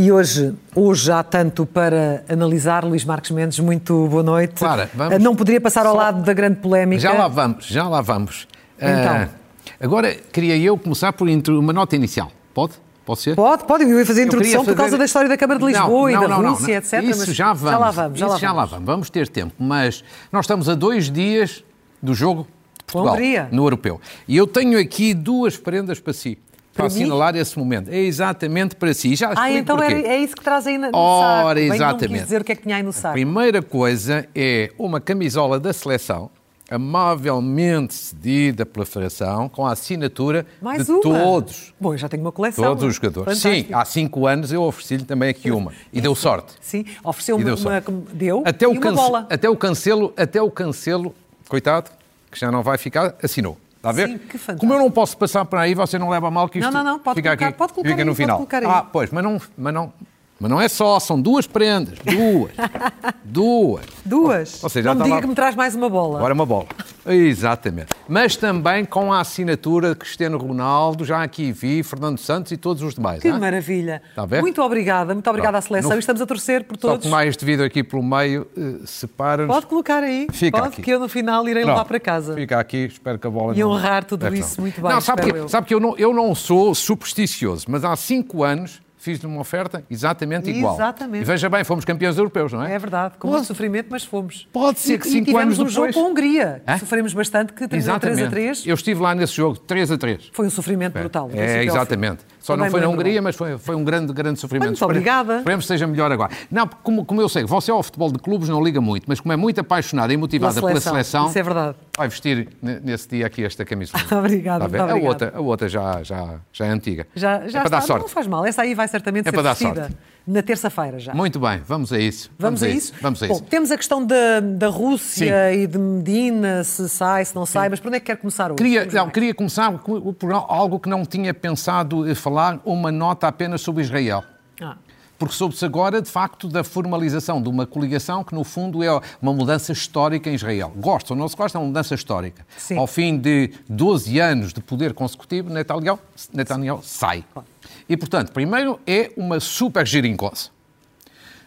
E hoje, hoje há tanto para analisar. Luís Marques Mendes, muito boa noite. Clara, vamos Não poderia passar ao só- lado da grande polémica. Já lá vamos, já lá vamos. Então. Ah, agora, queria eu começar por uma nota inicial. Pode? Pode ser? Pode, pode. Eu ia fazer a introdução queria por causa fazer- da história da Câmara de Não, Lisboa e não, da não, não, Rússia, não. etc. Isso mas já vamos. Já lá vamos, já lá já lá vamos. vamos. Vamos ter tempo. Mas nós estamos a dois dias do jogo de Portugal Hungria. no Europeu. E eu tenho aqui duas prendas para si. Para, Para assinalar esse momento. É exatamente para si. Já Ah, então porquê. é, é isso que traz aí no Ora, saco. Bem, Não exatamente. quis dizer o que é que tinha aí no saco. Primeira coisa é uma camisola da seleção, amavelmente cedida pela Federação, com a assinatura Mais de uma. todos. Bom, eu já tenho uma coleção. Todos os jogadores. Fantástico. Sim, há cinco anos eu ofereci-lhe também aqui uma. E deu sorte. Sim, ofereceu-me deu uma. Deu Até e o, cance- bola. até o cancelo, até o cancelo, coitado, que já não vai ficar, assinou. Está a ver? Sim, que fantástico. Como eu não posso passar para aí, você não leva a mal que isto Não, não, não, pode fica colocar- aqui, pode colocar fica aí, no final. Ah, pois, mas não, mas não, mas não é só, são duas prendas, duas, duas. Duas. Ou seja, já não me diga que me traz mais uma bola. Agora uma bola. Exatamente. Mas também com a assinatura de CristianoRonaldo, já aqui vi, Fernando Santos e todos os demais. Que hã? maravilha. Está ver? Muito obrigada, muito obrigada à Pronto. seleção. No- estamos a torcer por Só todos. que mais devido aqui pelo meio, eh, separa-nos. Pode colocar aí. Fica Pode, aqui. que eu no final irei levar Pronto, para casa. Fica aqui, espero que a bola E não... honrar tudo Deve isso muito bem, Não, sabe que, eu. sabe que eu não, eu não sou supersticioso, mas há cinco anos fiz-lhe uma oferta exatamente igual. Exatamente. E veja bem, fomos campeões europeus, não é? É verdade, com muito sofrimento, mas fomos. Pode ser E- que e cinco tivemos anos um jogo depois- com a Hungria. Hã? Sofremos bastante, que 3 a 3 a Exatamente. 3 Eu estive lá nesse jogo, 3 a 3. foi um sofrimento brutal. É, ao fim. exatamente. Só Também não foi na Hungria, mas foi, foi um grande, grande sofrimento. Muito obrigada. Esperemos que seja melhor agora. Não, como, como eu sei, você ao futebol de clubes não liga muito, mas como é muito apaixonada e motivada Pela pela seleção. seleção, Isso é verdade. vai vestir ne- nesse dia aqui esta camisola. Obrigada, a a, outra, a outra já, já, já é antiga. Já, é já para dar está, sorte. não faz mal. Essa aí vai certamente É ser para dar vestida sorte. Na terça-feira já. Muito bem, vamos a isso. Vamos, a isso? Vamos a Bom, isso. temos a questão da, da Rússia e de Medina, se sai, se não sai, mas por onde é que quer começar hoje? Queria, Vamos não, queria começar com- por algo que não tinha pensado eh, falar, uma nota apenas sobre Israel. Ah, Porque soube-se agora, de facto, da formalização de uma coligação que, no fundo, é uma mudança histórica em Israel. Gosta ou não se gosta, é uma mudança histórica. Sim. Ao fim de 12 anos de poder consecutivo, Netanyahu, Netanyahu sai. E, portanto, primeiro, é uma super geringonça.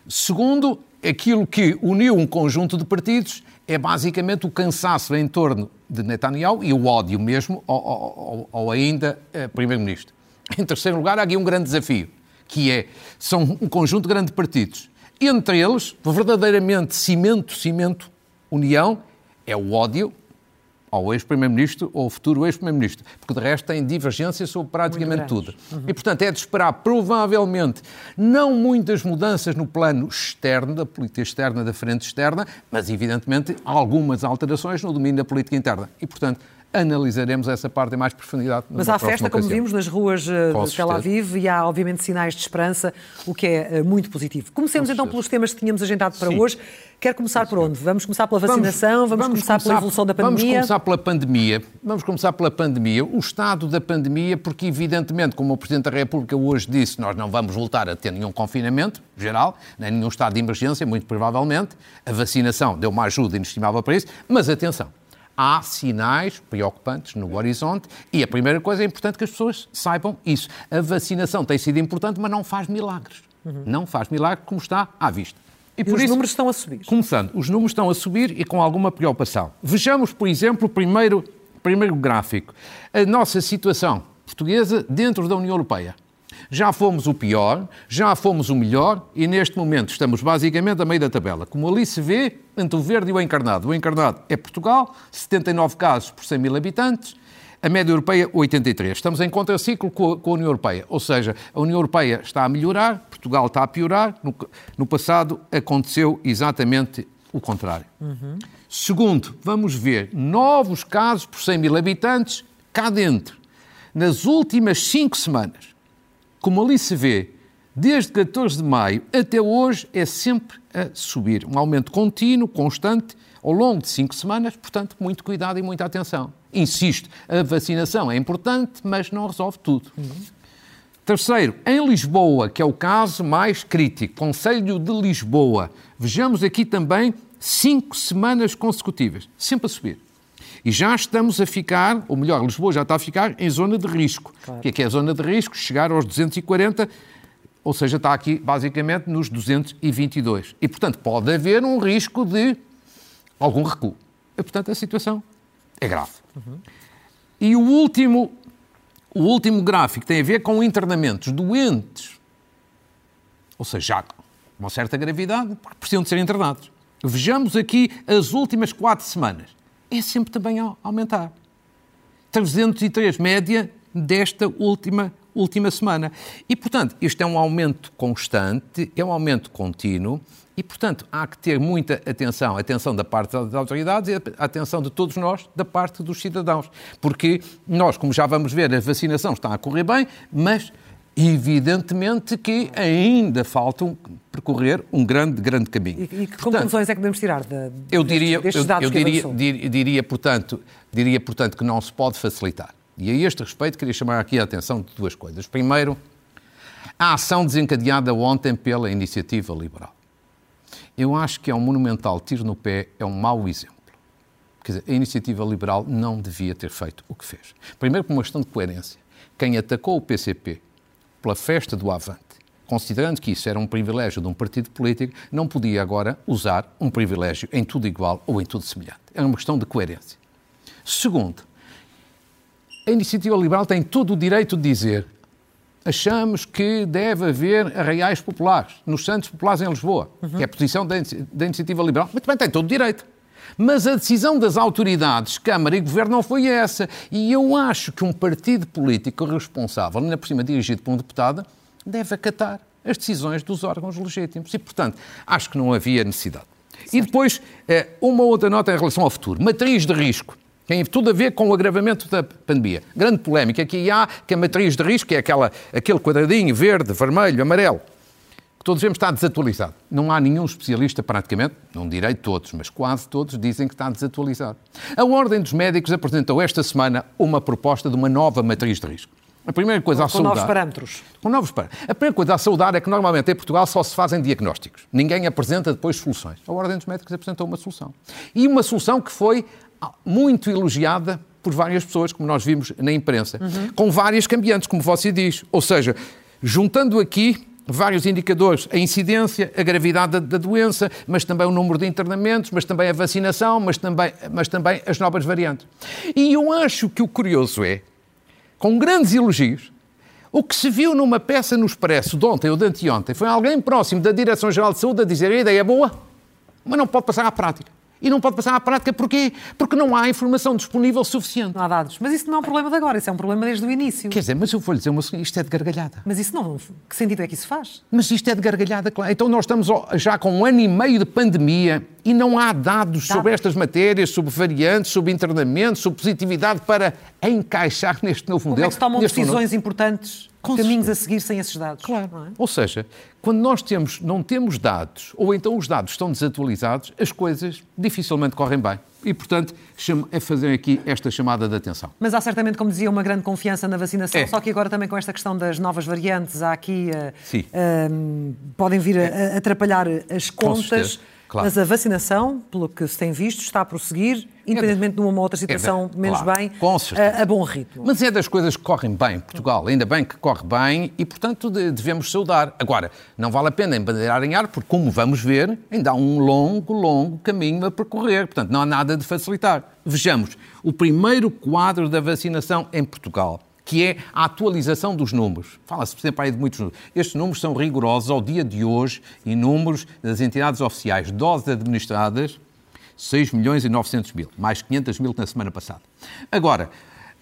Segundo, aquilo que uniu um conjunto de partidos é basicamente o cansaço em torno de Netanyahu e o ódio mesmo ao- ao- ao ainda eh, Primeiro-Ministro. Em terceiro lugar, há aqui um grande desafio, que é, são um conjunto de grandes partidos. Entre eles, verdadeiramente cimento, cimento, união, é o ódio ao ex-primeiro-ministro ou ao futuro ex-primeiro-ministro, porque de resto tem divergência sobre praticamente tudo. grandes. E, portanto, é de esperar, provavelmente, não muitas mudanças no plano externo, da política externa, da frente externa, mas, evidentemente, algumas alterações no domínio da política interna. E, portanto, analisaremos essa parte em mais profundidade. Mas há festa, como ocasião. vimos, nas ruas eh, Com de Tel Aviv e há, obviamente, sinais de esperança, o que é eh, muito positivo. Comecemos então pelos temas que tínhamos agendado para Sim. hoje. Quer começar por onde? Vamos começar pela vacinação? Vamos, começar, pela evolução da Vamos pandemia? começar pela pandemia. Vamos começar pela pandemia. O estado da pandemia, porque evidentemente, como o Presidente da República hoje disse, nós não vamos voltar a ter nenhum confinamento geral, nem nenhum estado de emergência, muito provavelmente. A vacinação deu uma ajuda inestimável para isso. Mas atenção, há sinais preocupantes no horizonte e a primeira coisa é importante que as pessoas saibam isso. A vacinação tem sido importante, mas não faz milagres. Não faz milagre como está à vista. E os números estão a subir. Começando, os números estão a subir e com alguma preocupação. Vejamos, por exemplo, o primeiro, primeiro gráfico. A nossa situação portuguesa dentro da União Europeia. Já fomos o pior, já fomos o melhor e neste momento estamos basicamente a meio da tabela. Como ali se vê, entre o verde e o encarnado. O encarnado é Portugal, 79 casos por 100 mil habitantes, a média europeia 83. Estamos em contraciclo com a, União Europeia, ou seja, a União Europeia está a melhorar, Portugal está a piorar. No, no passado aconteceu exatamente o contrário. Segundo, vamos ver novos casos por 100 mil habitantes cá dentro. Nas últimas cinco semanas, como ali se vê, desde 14 de maio até hoje é sempre a subir. Um aumento contínuo, constante, ao longo de cinco semanas, portanto, muito cuidado e muita atenção. Insisto, a vacinação é importante, mas não resolve tudo. Terceiro, em Lisboa, que é o caso mais crítico, Conselho de Lisboa. Vejamos aqui também cinco semanas consecutivas, sempre a subir. E já estamos a ficar, ou melhor, Lisboa já está a ficar em zona de risco. Claro. O que é que é a zona de risco? Chegar aos 240, ou seja, está aqui basicamente nos 222. E, portanto, pode haver um risco de algum recuo. E, portanto, a situação é grave. Uhum. E o último, o último gráfico tem a ver com internamentos doentes, ou seja, já com uma certa gravidade, porque precisam de ser internados. Vejamos aqui as últimas quatro semanas. É sempre também a aumentar. 303 média desta última, última semana. E, portanto, este é um aumento constante, é um aumento contínuo, e, portanto, há que ter muita atenção, atenção da parte das autoridades e atenção de todos nós, da parte dos cidadãos. Porque nós, como já vamos ver, a vacinação está a correr bem, mas evidentemente que ainda falta percorrer um grande, grande caminho. E, e que portanto, conclusões é que devemos tirar de, eu diria, destes dados eu, eu diria, diria, diria, portanto, diria, portanto, que não se pode facilitar. E a este respeito queria chamar aqui a atenção de duas coisas. Primeiro, a ação desencadeada ontem pela Iniciativa Liberal eu acho que é um monumental tiro no pé, é um mau exemplo. Quer dizer, a iniciativa liberal não devia ter feito o que fez. Primeiro, por uma questão de coerência. Quem atacou o PCP pela festa do Avante, considerando que isso era um privilégio de um partido político, não podia agora usar um privilégio em tudo igual ou em tudo semelhante. É uma questão de coerência. Segundo, a iniciativa liberal tem todo o direito de dizer achamos que deve haver arraiais populares, nos Santos Populares em Lisboa, uhum. que é a posição da, da Iniciativa Liberal. Muito bem, tem todo o direito. Mas a decisão das autoridades, Câmara e Governo, não foi essa. E eu acho que um partido político responsável, ainda por cima dirigido por um deputado, deve acatar as decisões dos órgãos legítimos. E, portanto, acho que não havia necessidade. Certo. E depois, eh, uma outra nota em relação ao futuro. Matriz de risco tem tudo a ver com o agravamento da pandemia. Grande polémica aqui há que a matriz de risco, que é aquela, aquele quadradinho verde, vermelho, amarelo, que todos vemos está desatualizado. Não há nenhum especialista, praticamente, não direi todos, mas quase todos, dizem que está desatualizado. A Ordem dos Médicos apresentou esta semana uma proposta de uma nova matriz de risco. A primeira coisa com, a saudar... Com novos parâmetros. Com novos parâmetros. A primeira coisa a saudar é que normalmente em Portugal só se fazem diagnósticos. Ninguém apresenta depois soluções. A Ordem dos Médicos apresentou uma solução. E uma solução que foi muito elogiada por várias pessoas, como nós vimos na imprensa, uhum. com várias cambiantes, como você diz. Ou seja, juntando aqui vários indicadores, a incidência, a gravidade da, da, doença, mas também o número de internamentos, mas também a vacinação, mas também, mas também as novas variantes. E eu acho que o curioso é, com grandes elogios, o que se viu numa peça no Expresso de ontem ou de anteontem foi alguém próximo da Direção-Geral de Saúde a dizer a ideia é boa, mas não pode passar à prática e não pode passar à prática. Porquê? Porque não há informação disponível suficiente. Não há dados. Mas isso não é um problema de agora, isso é um problema desde o início. Quer dizer, mas eu vou lhe dizer uma isto é de gargalhada. Mas isso não. Que sentido é que isso faz? Mas isto é de gargalhada, claro. Então nós estamos já com um ano e meio de pandemia e não há dados sobre estas matérias, sobre variantes, sobre internamento, sobre positividade para encaixar neste novo modelo. Como é que se tomam decisões importantes com caminhos a seguir sem esses dados. Claro. É? Ou seja, quando nós temos, não temos dados, ou então os dados estão desatualizados, as coisas dificilmente correm bem. E, portanto, é fazer aqui esta chamada de atenção. Mas há certamente, como dizia, uma grande confiança na vacinação, é. só que agora também com esta questão das novas variantes, há aqui. Uh, uh, podem vir a, a atrapalhar as contas. Claro. Mas a vacinação, pelo que se tem visto, está a prosseguir, independentemente de uma ou outra situação é, menos claro, bem, a, a, bom ritmo. Mas é das coisas que correm bem, Portugal. Ainda bem que corre bem e, portanto, devemos saudar. Agora, não vale a pena embandeirar em ar, porque, como vamos ver, ainda há um longo, longo caminho a percorrer. Portanto, não há nada de facilitar. Vejamos, o primeiro quadro da vacinação em Portugal que é a atualização dos números. Fala-se sempre aí de muitos números. Estes números são rigorosos ao dia de hoje e números das entidades oficiais. Doses administradas, 6 milhões e 900 mil, mais 500 mil que na semana passada. Agora,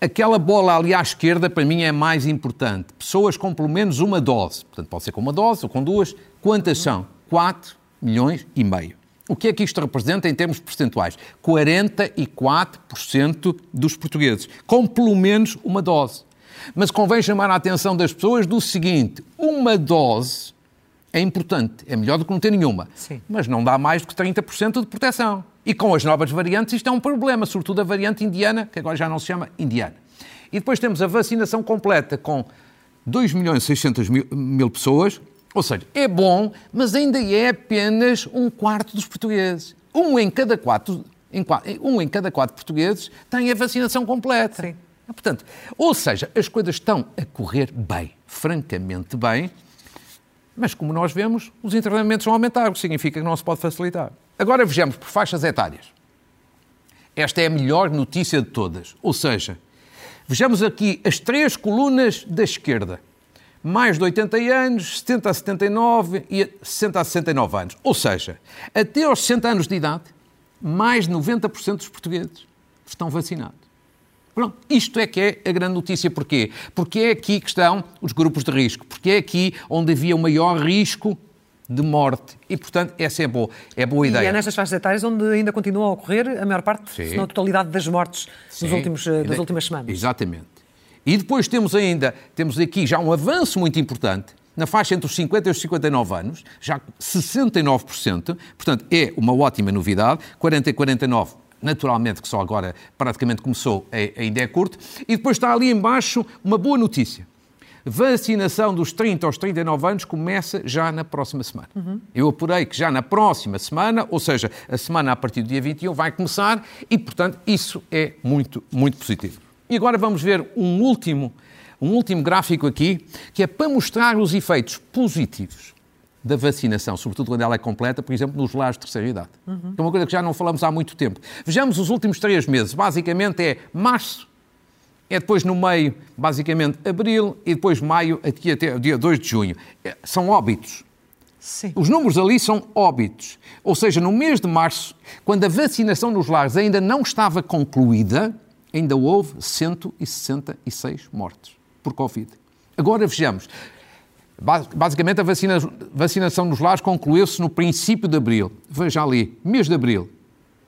aquela bola ali à esquerda, para mim, é mais importante. Pessoas com pelo menos uma dose. Portanto, pode ser com uma dose ou com duas. Quantas são? 4 milhões e meio. O que é que isto representa em termos percentuais? 44% dos portugueses, com pelo menos uma dose. Mas convém chamar a atenção das pessoas do seguinte: uma dose é importante, é melhor do que não ter nenhuma, Sim. mas não dá mais do que 30% de proteção. E com as novas variantes isto é um problema, sobretudo a variante indiana, que agora já não se chama indiana. E depois temos a vacinação completa com 2 milhões e 600 mil, mil pessoas, ou seja, é bom, mas ainda é apenas um quarto dos portugueses. um em cada quatro, um em cada quatro portugueses tem a vacinação completa. Sim. Portanto, ou seja, as coisas estão a correr bem, francamente bem, mas como nós vemos, os internamentos vão aumentar, o que significa que não se pode facilitar. Agora vejamos por faixas etárias. Esta é a melhor notícia de todas. Ou seja, vejamos aqui as três colunas da esquerda. Mais de 80 anos, 70 a 79 e 60 a 69 anos. Ou seja, até aos 60 anos de idade, mais de 90% dos portugueses estão vacinados. Pronto, isto é que é a grande notícia. Porquê? Porque é aqui que estão os grupos de risco. Porque é aqui onde havia o maior risco de morte. E, portanto, essa é boa, é boa ideia. E é nestas faixas etárias onde ainda continua a ocorrer a maior parte, Sim. se não a totalidade das mortes nos últimos, eh, das últimas semanas. Exatamente. E depois temos ainda, temos aqui já um avanço muito importante, na faixa entre os 50 e os 59 anos, já 69%, portanto é uma ótima novidade, 40 e 49 naturalmente que só agora praticamente começou, é, ainda é curto, e depois está ali embaixo uma boa notícia. Vacinação dos 30 aos 39 anos começa já na próxima semana. Uhum. Eu apurei que já na próxima semana, ou seja, a semana a partir do dia 21, vai começar e, portanto, isso é muito, muito positivo. E agora vamos ver um último, um último gráfico aqui, que é para mostrar os efeitos positivos da vacinação, sobretudo quando ela é completa, por exemplo, nos lares de terceira idade. Uhum. É uma coisa que já não falamos há muito tempo. Vejamos os últimos três meses. Basicamente é março, é depois no meio, basicamente abril, e depois maio, aqui até o dia 2 de junho. É, são óbitos. Sim. Os números ali são óbitos. Ou seja, no mês de março, quando a vacinação nos lares ainda não estava concluída, ainda houve 166 mortes por Covid. Agora vejamos, Basicamente, a vacina, vacinação nos lares concluiu-se no princípio de abril. Veja ali, mês de abril,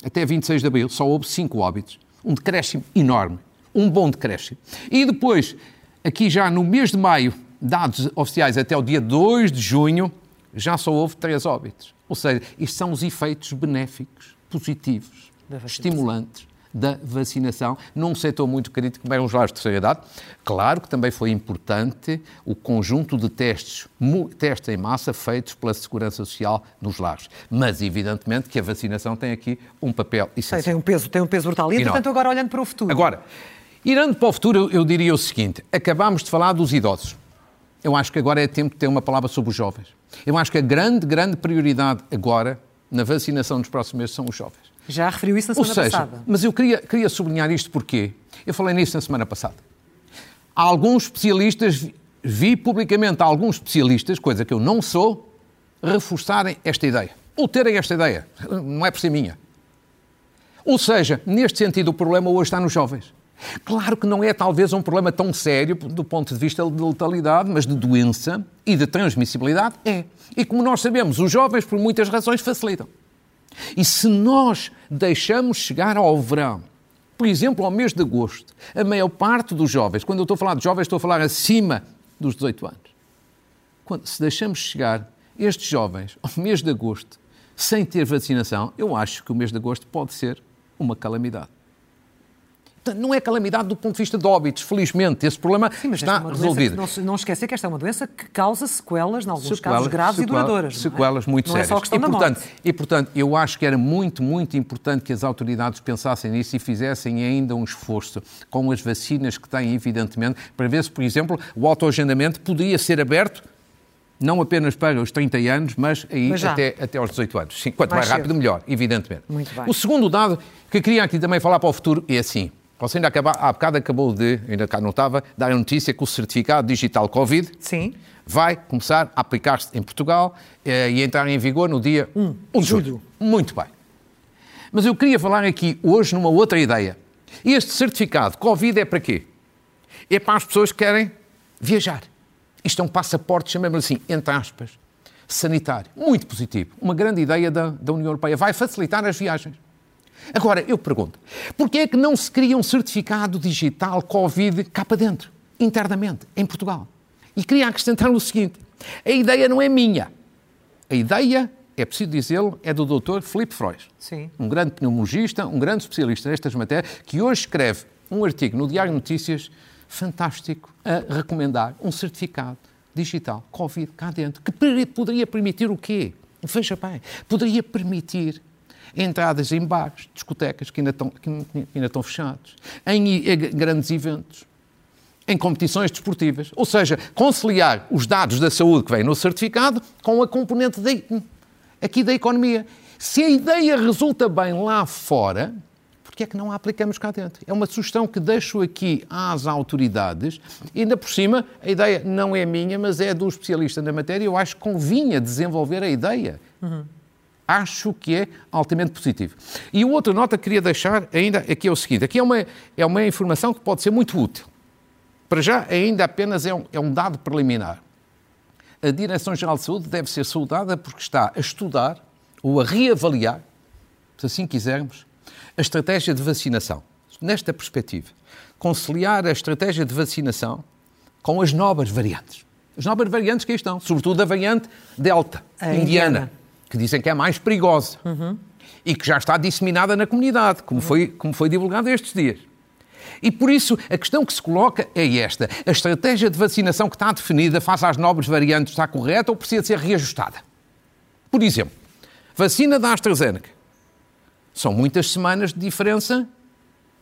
até 26 de abril, só houve 5 óbitos. Um decréscimo enorme. Um bom decréscimo. E depois, aqui já no mês de maio, dados oficiais até o dia 2 de junho, já só houve 3 óbitos. Ou seja, isto são os efeitos benéficos, positivos, estimulantes da vacinação num setor muito crítico como eram os lares de terceira idade. Claro que também foi importante o conjunto de testes, testes em massa feitos pela Segurança Social nos lares. Mas, evidentemente, que a vacinação tem aqui um papel essencial. Tem um peso, tem um peso brutal. E, portanto, agora olhando para o futuro. Agora, irando para o futuro, eu diria o seguinte: acabámos de falar dos idosos. Eu acho que agora é tempo de ter uma palavra sobre os jovens. Eu acho que a grande, grande prioridade agora na vacinação nos próximos meses são os jovens. Já referiu isso na semana Ou seja, passada. Mas eu queria, queria sublinhar isto porque eu falei nisso na semana passada. Há alguns especialistas, vi publicamente alguns especialistas, coisa que eu não sou, reforçarem esta ideia. Ou terem esta ideia. Não é por ser minha. Ou seja, neste sentido, o problema hoje está nos jovens. Claro que não é talvez um problema tão sério do ponto de vista de letalidade, mas de doença e de transmissibilidade é. E como nós sabemos, os jovens, por muitas razões, facilitam. E se nós deixamos chegar ao verão, por exemplo, ao mês de agosto, a maior parte dos jovens, quando eu estou a falar de jovens, estou a falar acima dos 18 anos. Quando, se deixamos chegar estes jovens ao mês de agosto sem ter vacinação, eu acho que o mês de agosto pode ser uma calamidade. Não é calamidade do ponto de vista de óbitos, felizmente. Esse problema Sim, está é resolvido. Não, não esquecer que esta é uma doença que causa sequelas, em alguns sequelas, casos graves sequelas, e duradouras. Sequelas não é? muito não sérias. É só questão e, portanto, e, portanto, eu acho que era muito, muito importante que as autoridades pensassem nisso e fizessem ainda um esforço com as vacinas que têm, evidentemente, para ver se, por exemplo, o autoagendamento poderia ser aberto não apenas para os 30 anos, mas aí mas até, até aos 18 anos. Sim, quanto mais, mais rápido, melhor, evidentemente. Muito bem. O segundo dado que queria aqui também falar para o futuro é assim. Você ainda acaba, há bocado acabou de, ainda cá não estava, dar a notícia que o certificado digital Covid Sim. vai começar a aplicar-se em Portugal eh, e entrar em vigor no dia 1 um, de julho. Muito bem. Mas eu queria falar aqui hoje numa outra ideia. Este certificado Covid é para quê? É para as pessoas que querem viajar. Isto é um passaporte, chamemos assim, entre aspas, sanitário. Muito positivo. Uma grande ideia da, da União Europeia. Vai facilitar as viagens. Agora, eu pergunto, porquê é que não se cria um certificado digital Covid cá para dentro, internamente, em Portugal? E queria acrescentar o seguinte, a ideia não é minha. A ideia, é preciso dizê-lo, é do Dr. Filipe Freud. Sim. Um grande pneumologista, um grande especialista nestas matérias, que hoje escreve um artigo no Diário de Notícias fantástico a recomendar um certificado digital Covid cá dentro, que poderia permitir o quê? Veja bem, poderia permitir entradas em bares, discotecas que ainda estão, que ainda estão fechados, em grandes eventos, em competições desportivas. Ou seja, conciliar os dados da saúde que vêm no certificado com a componente de, aqui da economia. Se a ideia resulta bem lá fora, porque é que não a aplicamos cá dentro? É uma sugestão que deixo aqui às autoridades. E ainda por cima, a ideia não é minha, mas é do especialista na matéria. Eu acho que convinha desenvolver a ideia. Uhum. Acho que é altamente positivo. E outra nota que queria deixar ainda aqui é o seguinte: aqui é uma, é uma informação que pode ser muito útil. Para já, ainda apenas é um, é um dado preliminar. A Direção-Geral de Saúde deve ser saudada porque está a estudar ou a reavaliar, se assim quisermos, a estratégia de vacinação. Nesta perspectiva, conciliar a estratégia de vacinação com as novas variantes. As novas variantes que aí estão, sobretudo a variante Delta, a indiana, indiana, que dizem que é mais perigosa uhum. e que já está disseminada na comunidade, como, uhum. foi, como foi divulgado estes dias. E por isso a questão que se coloca é esta: a estratégia de vacinação que está definida face às novas variantes está correta ou precisa ser reajustada? Por exemplo, vacina da AstraZeneca são muitas semanas de diferença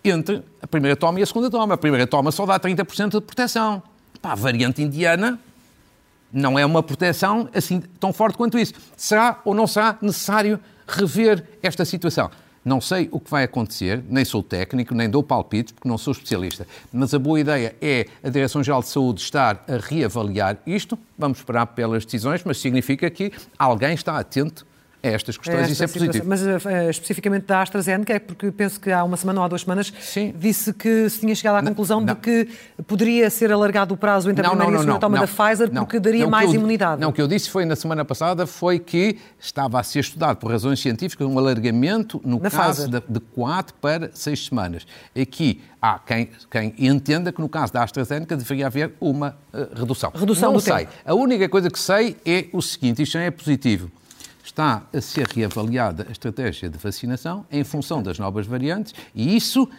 entre a primeira toma e a segunda toma. A primeira toma só dá 30% de proteção. Pá, a variante indiana não é uma proteção assim tão forte quanto isso. Será ou não será necessário rever esta situação? Não sei o que vai acontecer, nem sou técnico, nem dou palpites, porque não sou especialista. Mas a boa ideia é a Direção-Geral de Saúde estar a reavaliar isto. Vamos esperar pelas decisões, mas significa que alguém está atento a estas questões. Esta Isso é positivo. Mas uh, especificamente da AstraZeneca, é porque penso que há uma semana ou há duas semanas Sim. disse que se tinha chegado à conclusão não, de que poderia ser alargado o prazo entre a primeira não, não, e a segunda toma da Pfizer porque daria mais eu, imunidade. Não, o que eu disse foi na semana passada foi que estava a ser estudado por razões científicas um alargamento no caso de, de 4 para 6 semanas. Aqui há quem, quem, entenda que no caso da AstraZeneca deveria haver uma uh, redução. Redução não do sei. Tempo. A única coisa que sei é o seguinte, isto é positivo está a ser reavaliada a estratégia de vacinação em função das novas variantes e isso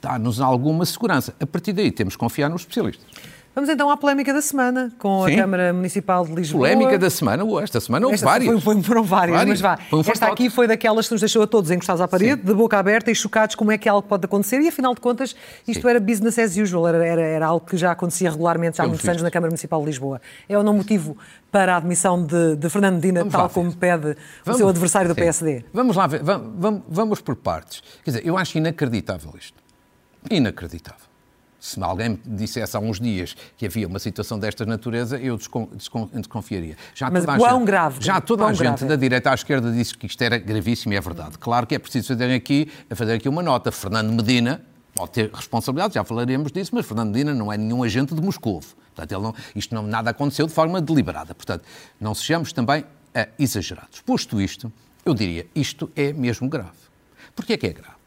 dá-nos alguma segurança. A partir daí temos que confiar nos especialistas. Vamos então à polémica da semana com Sim. a Câmara Municipal de Lisboa. Polémica da semana, esta semana houve várias. Foi, foram várias, várias, mas vá. Um esta aqui foi daquelas que nos deixou a todos encostados à parede, Sim. de boca aberta e chocados como é que algo pode acontecer e afinal de contas isto Sim. era business as usual, era, era, era, algo que já acontecia regularmente já há muitos anos na Câmara Municipal de Lisboa. É ou não motivo para a admissão de, de Fernando Medina, tal como pede vamos, o seu adversário do PSD? Vamos lá ver, vamos, vamos, vamos por partes. Quer dizer, eu acho inacreditável isto. Inacreditável se alguém me dissesse há uns dias que havia uma situação desta natureza, eu desconfiaria. Já Mas quão gente, grave? Já toda a gente grave. da direita à esquerda disse que isto era gravíssimo e é verdade. Claro que é preciso fazer aqui, fazer aqui uma nota. Fernando Medina pode ter responsabilidade, já falaremos disso, mas Fernando Medina não é nenhum agente de Moscou. Portanto, não, isto não, nada aconteceu de forma deliberada. Portanto, não sejamos também uh, exagerados. Posto isto, eu diria, isto é mesmo grave. Porquê é que é grave?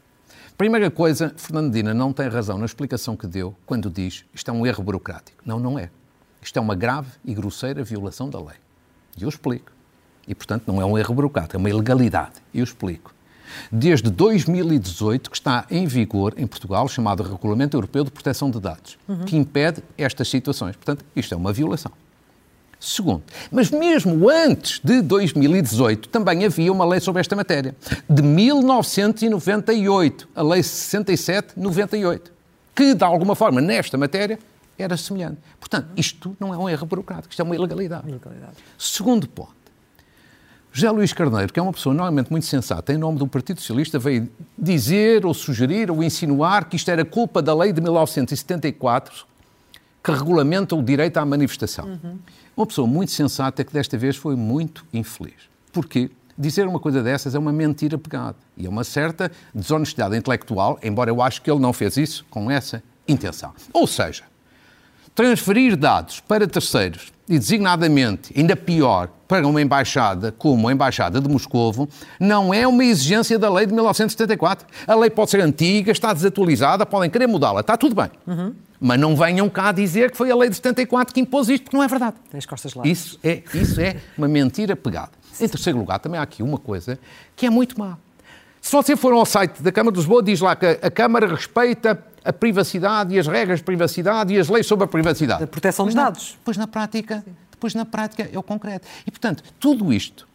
Primeira coisa, Fernando Medina não tem razão na explicação que deu quando diz isto é um erro burocrático. Não, não é. Isto é uma grave e grosseira violação da lei. E eu explico. E, portanto, não é um erro burocrático, é uma ilegalidade. Eu explico. Desde 2018 que está em vigor em Portugal chamado Regulamento Europeu de Proteção de Dados, uhum. que impede estas situações. Portanto, isto é uma violação. Segundo, mas mesmo antes de 2018 também havia uma lei sobre esta matéria, de 1998, a Lei 67-98, que de alguma forma nesta matéria era semelhante. Portanto, isto não é um erro burocrático, isto é uma ilegalidade. ilegalidade. Segundo ponto, José Luís Carneiro, que é uma pessoa normalmente muito sensata, em nome do Partido Socialista, veio dizer ou sugerir ou insinuar que isto era culpa da lei de 1974 que regulamenta o direito à manifestação. Uhum. Uma pessoa muito sensata que desta vez foi muito infeliz. Porquê? Dizer uma coisa dessas é uma mentira pegada. E é uma certa desonestidade intelectual, embora eu acho que ele não fez isso com essa intenção. Ou seja, transferir dados para terceiros e designadamente, ainda pior, para uma embaixada como a Embaixada de Moscovo, não é uma exigência da lei de 1974. A lei pode ser antiga, está desatualizada, podem querer mudá-la, está tudo bem. Uhum. Mas não venham cá dizer que foi a lei de 74 que impôs isto, porque não é verdade. Tem as costas lá. Isso é, isso é uma mentira pegada. Em terceiro lugar, também há aqui uma coisa que é muito má. Se você for ao site da Câmara de Lisboa, diz lá que a Câmara respeita a privacidade e as regras de privacidade e as leis sobre a privacidade. A proteção dos dados. Pois na prática, depois na prática é o concreto. E, portanto, tudo isto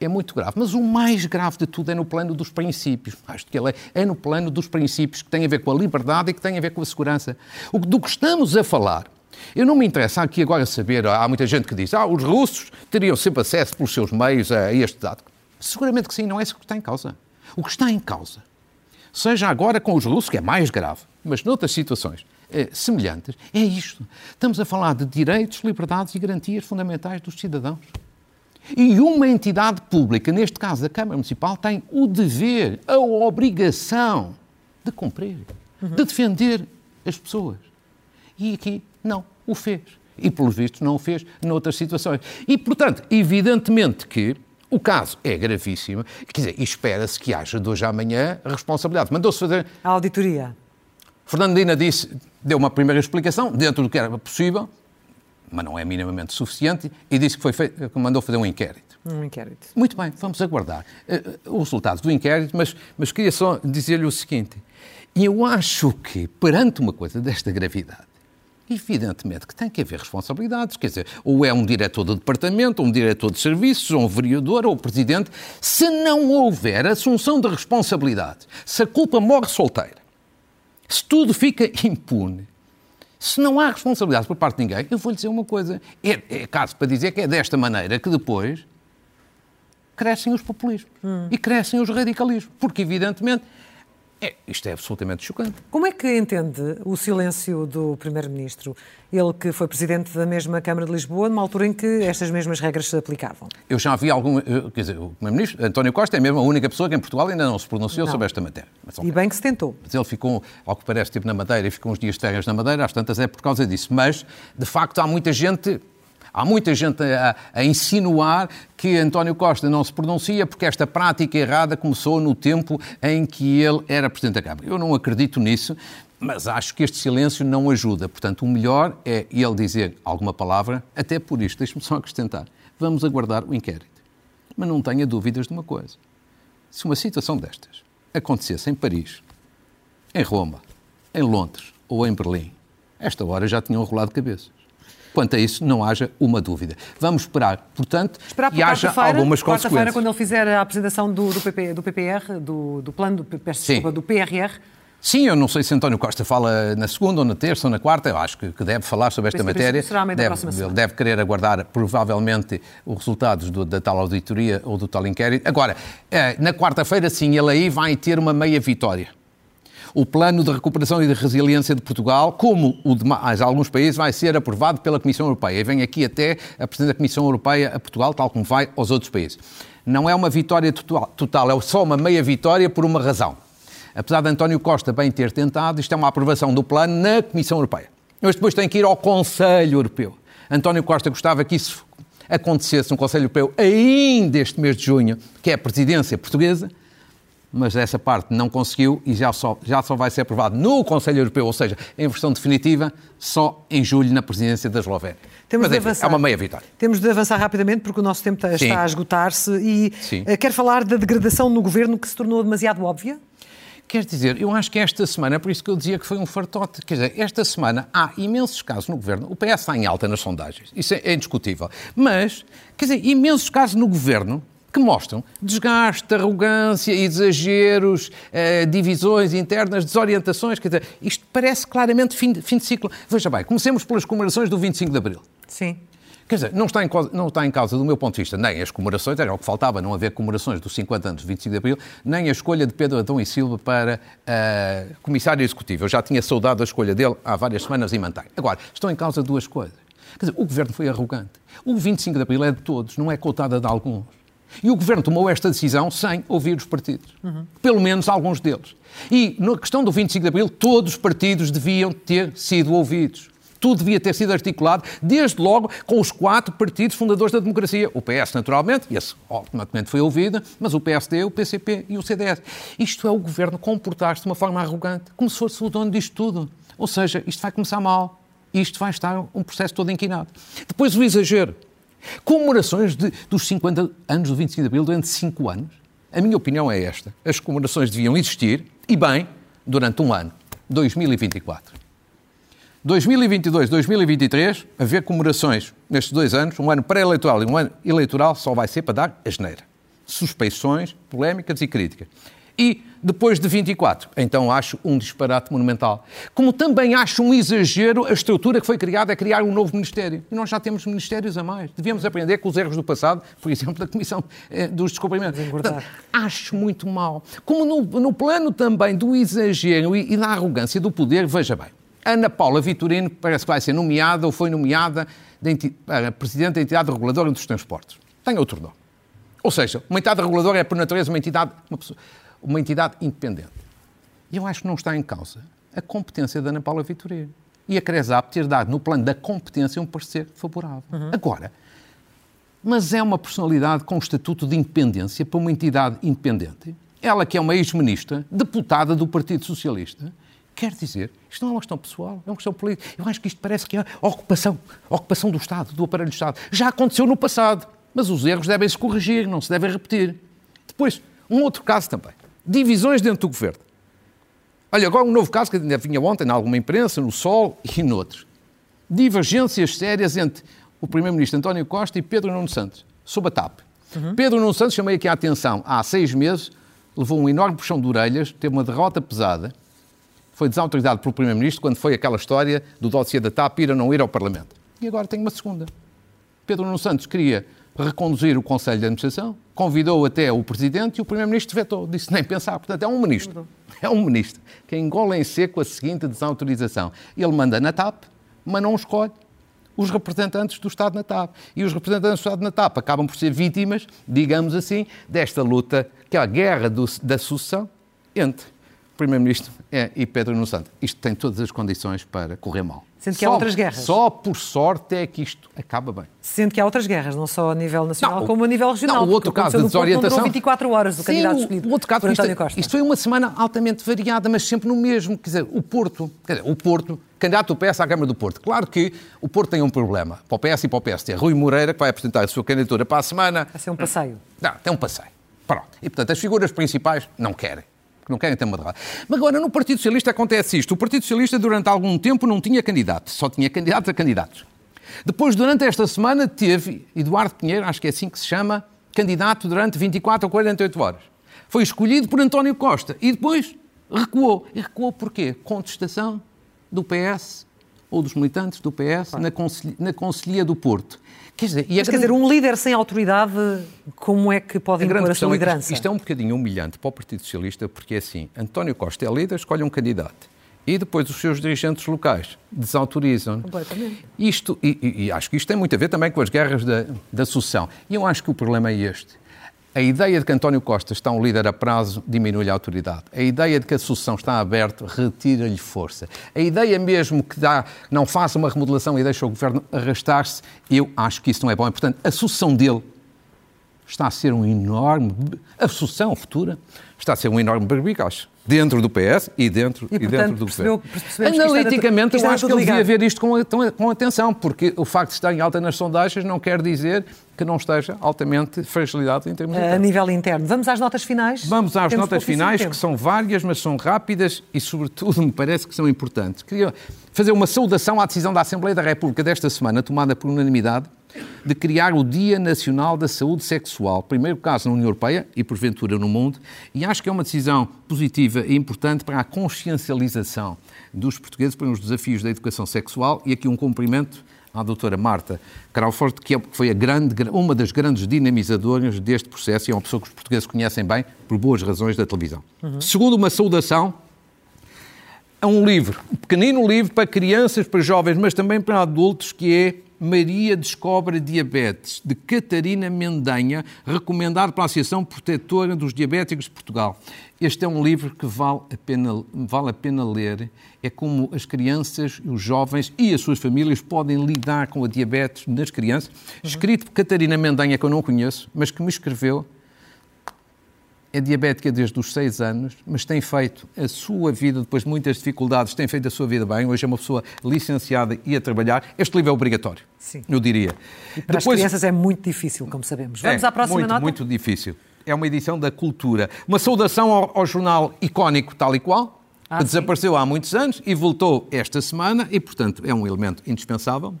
é muito grave. Mas o mais grave de tudo é no plano dos princípios. Acho que ele é, é no plano dos princípios que têm a ver com a liberdade e que têm a ver com a segurança. O, do que estamos a falar eu não me interessa aqui agora saber, há muita gente que diz, ah, os russos teriam sempre acesso pelos seus meios a este dado. Seguramente que sim, não é isso que está em causa. O que está em causa, seja agora com os russos, que é mais grave, mas noutras situações eh, semelhantes, é isto. Estamos a falar de direitos, liberdades e garantias fundamentais dos cidadãos. E uma entidade pública, neste caso a Câmara Municipal, tem o dever, a obrigação de cumprir, uhum. de defender as pessoas. E aqui, não, o fez. E, pelos vistos, não o fez noutras situações. E, portanto, evidentemente que o caso é gravíssimo, quer dizer, espera-se que haja de hoje à amanhã responsabilidade. Mandou-se fazer. A auditoria. Fernandina disse, deu uma primeira explicação, dentro do que era possível, mas não é minimamente suficiente, e disse que, foi feito, que mandou fazer um inquérito. Um inquérito. Muito bem, vamos aguardar uh, os resultados do inquérito, mas, mas queria só dizer-lhe o seguinte: eu acho que, perante uma coisa desta gravidade, evidentemente que tem que haver responsabilidades, quer dizer, ou é um diretor do departamento, ou um diretor de serviços, ou um vereador, ou o presidente. Se não houver assunção de responsabilidades, se a culpa morre solteira, se tudo fica impune, se não há responsabilidade por parte de ninguém, eu vou-lhe dizer uma coisa. É, é caso para dizer que é desta maneira que depois crescem os populismos hum. e crescem os radicalismos. Porque, evidentemente, é, isto é absolutamente chocante. Como é que entende o silêncio do Primeiro-Ministro? Ele que foi Presidente da mesma Câmara de Lisboa, numa altura em que estas mesmas regras se aplicavam. Eu já vi algum... Quer dizer, o Primeiro-Ministro, António Costa, é mesmo a única pessoa que em Portugal ainda não se pronunciou não. sobre esta matéria. Mas, okay. E bem que se tentou. Mas ele ficou, ao que parece, tipo na Madeira e ficou uns dias de férias na Madeira, às tantas é por causa disso. Mas, de facto, há muita gente Há muita gente a, a, insinuar que António Costa não se pronuncia porque esta prática errada começou no tempo em que ele era Presidente da Câmara. Eu não acredito nisso, mas acho que este silêncio não ajuda. Portanto, o melhor é ele dizer alguma palavra, até por isto, deixe-me só acrescentar. Vamos aguardar o inquérito. Mas não tenha dúvidas de uma coisa. Se uma situação destas acontecesse em Paris, em Roma, em Londres ou em Berlim, esta hora já tinham rolado cabeças. Quanto a isso, não haja uma dúvida. Vamos esperar, portanto, esperar que haja algumas consequências. quando ele fizer a apresentação do, do, PP, do PPR, do, do plano, do, desculpa, do PRR, Sim, eu não sei se António Costa fala na segunda, ou na terça, ou na quarta, eu acho que, deve falar sobre esta matéria. Será meio deve, da ele deve querer aguardar, provavelmente, os resultados do, da tal auditoria ou do tal inquérito. Agora, eh, na quarta-feira, sim, ele aí vai ter uma meia vitória o plano de recuperação e de resiliência de Portugal, como o de mais alguns países, vai ser aprovado pela Comissão Europeia. E vem aqui até a Presidente da Comissão Europeia a Portugal, tal como vai aos outros países. Não é uma vitória total, é só uma meia vitória por uma razão. Apesar de António Costa bem ter tentado, isto é uma aprovação do plano na Comissão Europeia. Mas depois tem que ir ao Conselho Europeu. António Costa gostava que isso acontecesse no Conselho Europeu ainda este mês de junho, que é a presidência portuguesa, mas essa parte não conseguiu e já só, já só vai ser aprovado no Conselho Europeu, ou seja, em versão definitiva, só em julho na presidência da Eslovénia. Temos mas, de enfim, avançar. é uma meia vitória. Temos de avançar rapidamente porque o nosso tempo está, está a esgotar-se e Sim. Eh, quer falar da degradação no governo que se tornou demasiado óbvia? Quer dizer, eu acho que esta semana, é por isso que eu dizia que foi um fartote, quer dizer, esta semana há imensos casos no governo, o PS está em alta nas sondagens, isso é, é indiscutível, mas, quer dizer, imensos casos no governo que mostram desgaste, arrogância, exageros, eh, divisões internas, desorientações. Quer dizer, isto parece claramente fim de, fim de ciclo. Veja bem, comecemos pelas comemorações do 25 de Abril. Sim. Quer dizer, não está, em, não está em causa, do meu ponto de vista, nem as comemorações, era o que faltava, não haver comemorações dos 50 anos do 25 de Abril, nem a escolha de Pedro Adão e Silva para uh, comissário executivo. Eu já tinha saudado a escolha dele há várias semanas e mantenho. Agora, estão em causa duas coisas. Quer dizer, o governo foi arrogante. O 25 de Abril é de todos, não é cotada de alguns. E o Governo tomou esta decisão sem ouvir os partidos. Uhum. Pelo menos alguns deles. E na questão do 25 de Abril, todos os partidos deviam ter sido ouvidos. Tudo devia ter sido articulado, desde logo com os quatro partidos fundadores da democracia. O PS, naturalmente, esse automaticamente foi ouvido, mas o PSD, o PCP e o CDS. Isto é o governo comportar-se de uma forma arrogante, como se fosse o dono disto tudo. Ou seja, isto vai começar mal. Isto vai estar um processo todo inquinado. Depois o exagero. Comemorações de, dos 50 anos do 25 de Abril durante 5 anos. A minha opinião é esta. As comemorações deviam existir, e bem, durante um ano, 2024. 2022, 2023, haver comemorações nestes dois anos, um ano pré-eleitoral e um ano eleitoral, só vai ser para dar a geneira. suspeições, polémicas e críticas. E depois de 24, então acho um disparate monumental. Como também acho um exagero a estrutura que foi criada a criar um novo Ministério. E nós já temos ministérios a mais. Devíamos aprender com os erros do passado, por exemplo, da Comissão eh, dos Descobrimentos. Portanto, acho muito mal. Como no, no, plano também do exagero e, e da arrogância do poder, veja bem, Ana Paula Vitorino parece que vai ser nomeada ou foi nomeada para Presidente da Entidade Reguladora dos Transportes. Tem outro nome. Ou seja, uma entidade reguladora é, por natureza, uma entidade, uma, pessoa, uma entidade independente. E eu acho que não está em causa a competência da Ana Paula Vitorino. E a CRESAP ter dado, no plano da competência, um parecer favorável. Uhum. Agora, mas é uma personalidade com estatuto de independência para uma entidade independente. Ela que é uma ex-ministra, deputada do Partido Socialista, quer dizer, isto não é uma questão pessoal, é uma questão política. Eu acho que isto parece que é ocupação, ocupação do Estado, do aparelho do Estado. Já aconteceu no passado, mas os erros devem se corrigir, não se devem repetir. Depois, um outro caso também divisões dentro do governo. Olha, agora um novo caso que ainda vinha ontem em alguma imprensa, no Sol e noutros. Divergências sérias entre o Primeiro-Ministro António Costa e Pedro Nuno Santos, sobre a TAP. Uhum. Pedro Nuno Santos, chamei aqui a atenção, há seis meses, levou um enorme puxão de orelhas, teve uma derrota pesada, foi desautorizado pelo Primeiro-Ministro quando foi aquela história do dossiê da TAP ir ou não ir ao Parlamento. E agora tem uma segunda. Pedro Nuno Santos queria reconduzir o Conselho de Administração, convidou até o Presidente e o Primeiro-Ministro vetou, disse nem pensar. Portanto, é um ministro, é um ministro que engola em seco a seguinte desautorização. Ele manda na TAP, mas não escolhe os representantes do Estado na TAP. E os representantes do Estado na TAP acabam por ser vítimas, digamos assim, desta luta, que é a guerra do, da sucessão entre Primeiro-Ministro e Pedro Nuno Santos. Isto tem todas as condições para correr mal. Sendo que só, há outras guerras. Só por sorte é que isto acaba bem. Sendo que há outras guerras, não só a nível nacional, não, como a nível regional. Não, o outro caso de desorientação. 24 horas do Sim, candidato escolhido. O outro caso, isto, Costa. isto foi uma semana altamente variada, mas sempre no mesmo. Quer dizer, o Porto, quer dizer, o Porto, candidato do PS à Câmara do Porto. Claro que o Porto tem um problema, para o PS e para o PST. Rui Moreira, que vai apresentar a sua candidatura para a semana. Vai ser um passeio. Não, tem um passeio. Pronto. E, portanto, as figuras principais não querem não querem ter uma derrota. Mas agora, no Partido Socialista acontece isto. O Partido Socialista, durante algum tempo, não tinha candidato, só tinha candidatos a candidatos. Depois, durante esta semana, teve Eduardo Pinheiro, acho que é assim que se chama, candidato durante 24 ou 48 horas. Foi escolhido por António Costa e depois recuou. E recuou porquê? Contestação do PS ou dos militantes do PS na, Conselhia, na Conselhia do Porto. Quer dizer, Mas, grande... quer dizer, um líder sem autoridade, como é que pode a impor a sua liderança? É isto é um bocadinho humilhante para o Partido Socialista, porque é assim, António Costa é líder, escolhe um candidato. E depois os seus dirigentes locais desautorizam. Completamente. Isto, e, e, e, acho que isto tem muito a ver também com as guerras da, da sucessão. E eu acho que o problema é este. A ideia de que António Costa está um líder a prazo diminui a autoridade. A ideia de que a sucessão está aberta retira-lhe força. A ideia mesmo que dá, não faça uma remodelação e deixa o governo arrastar-se, eu acho que isso não é bom. E, portanto, a sucessão dele está a ser um enorme. A sucessão futura está a ser um enorme barbicacho dentro do PS e dentro, e, portanto, e dentro do governo. Analiticamente, eu acho que ele devia ver isto com, com atenção, porque o facto de estar em alta nas sondagens não quer dizer que não esteja altamente fragilidade em termos A internos. nível interno. Vamos às notas finais? Vamos às Temos notas finais, que são várias, mas são rápidas e, sobretudo, me parece que são importantes. Queria fazer uma saudação à decisão da Assembleia da República desta semana, tomada por unanimidade, de criar o Dia Nacional da Saúde Sexual. Primeiro caso na União Europeia e, porventura, no mundo. E acho que é uma decisão positiva e importante para a consciencialização dos portugueses para os desafios da educação sexual. E aqui um cumprimento à doutora Marta Crawford, que é, foi grande, uma das grandes dinamizadoras deste processo e é uma pessoa que os portugueses conhecem bem por boas razões da televisão. Uhum. Segundo uma saudação a um livro, um pequenino livro para crianças, para jovens, mas também para adultos, que é Maria Descobre Diabetes, de Catarina Mendanha, recomendado pela Associação Protetora dos Diabéticos de Portugal. Este é um livro que vale a pena, vale a pena ler. É como as crianças, os jovens e as suas famílias podem lidar com a diabetes nas crianças. Uhum. Escrito por Catarina Mendanha, que eu não conheço, mas que me escreveu é diabética desde os 6 anos, mas tem feito a sua vida, depois de muitas dificuldades, tem feito a sua vida bem. Hoje é uma pessoa licenciada e a trabalhar. Este livro é obrigatório, Sim. eu diria. E para depois... as crianças é muito difícil, como sabemos. Vamos é, à próxima muito, nota? Muito difícil. É uma edição da Cultura. Uma saudação ao, ao jornal icónico tal e qual, ah, que sim. desapareceu há muitos anos e voltou esta semana e, portanto, é um elemento indispensável.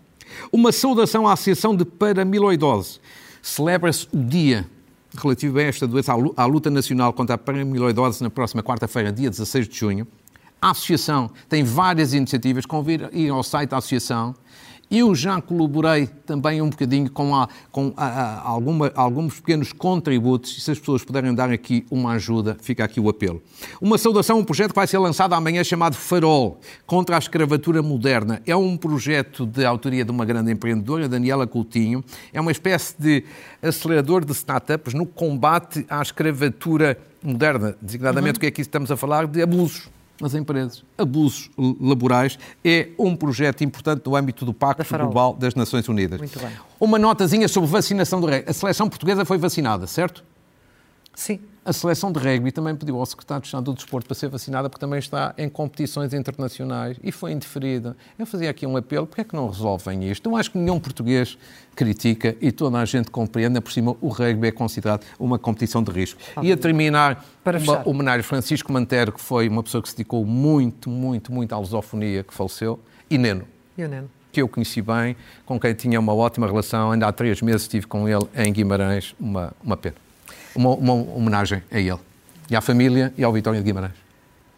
Uma saudação à Associação de Paramiloidose. Celebra-se o Dia relativo a esta doença, à luta nacional contra a paramiloidose na próxima quarta-feira, dia 16 de junho. A Associação tem várias iniciativas, convido ir ao site da Associação eu já colaborei também um bocadinho com, a, com a, a, alguma, alguns pequenos contributos e se as pessoas puderem dar aqui uma ajuda, fica aqui o apelo. Uma saudação, um projeto que vai ser lançado amanhã chamado Farol, contra a escravatura moderna. É um projeto de autoria de uma grande empreendedora, Daniela Coutinho. É uma espécie de acelerador de startups no combate à escravatura moderna. Designadamente, uhum. o que é que estamos a falar? De abusos nas empresas, abusos laborais, é um projeto importante no âmbito do Pacto Global das Nações Unidas. Muito bem. Uma notazinha sobre vacinação do rei. A seleção portuguesa foi vacinada, certo? Sim. A seleção de rugby também pediu ao secretário de Estado do Desporto para ser vacinada porque também está em competições internacionais e foi indeferida. Eu fazia aqui um apelo, porque é que não resolvem isto? Eu acho que nenhum português critica e toda a gente compreende, por cima o rugby é considerado uma competição de risco. E a terminar, para uma homenagem a Francisco Mantero, que foi uma pessoa que se dedicou muito, muito, muito à lusofonia, que faleceu, e Neno. E o Neno que eu conheci bem, com quem tinha uma ótima relação. Ainda há três meses estive com ele em Guimarães, uma, uma pena uma, uma homenagem a ele, e à família e ao Vitória de Guimarães.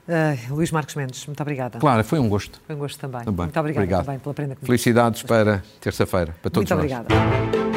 Uh, Luís Marcos Mendes, muito obrigada. Claro, foi um gosto. Foi um gosto também. também. Muito obrigada Obrigado. também pela prenda que Felicidades para terça-feira, para todos muito nós. Muito obrigada.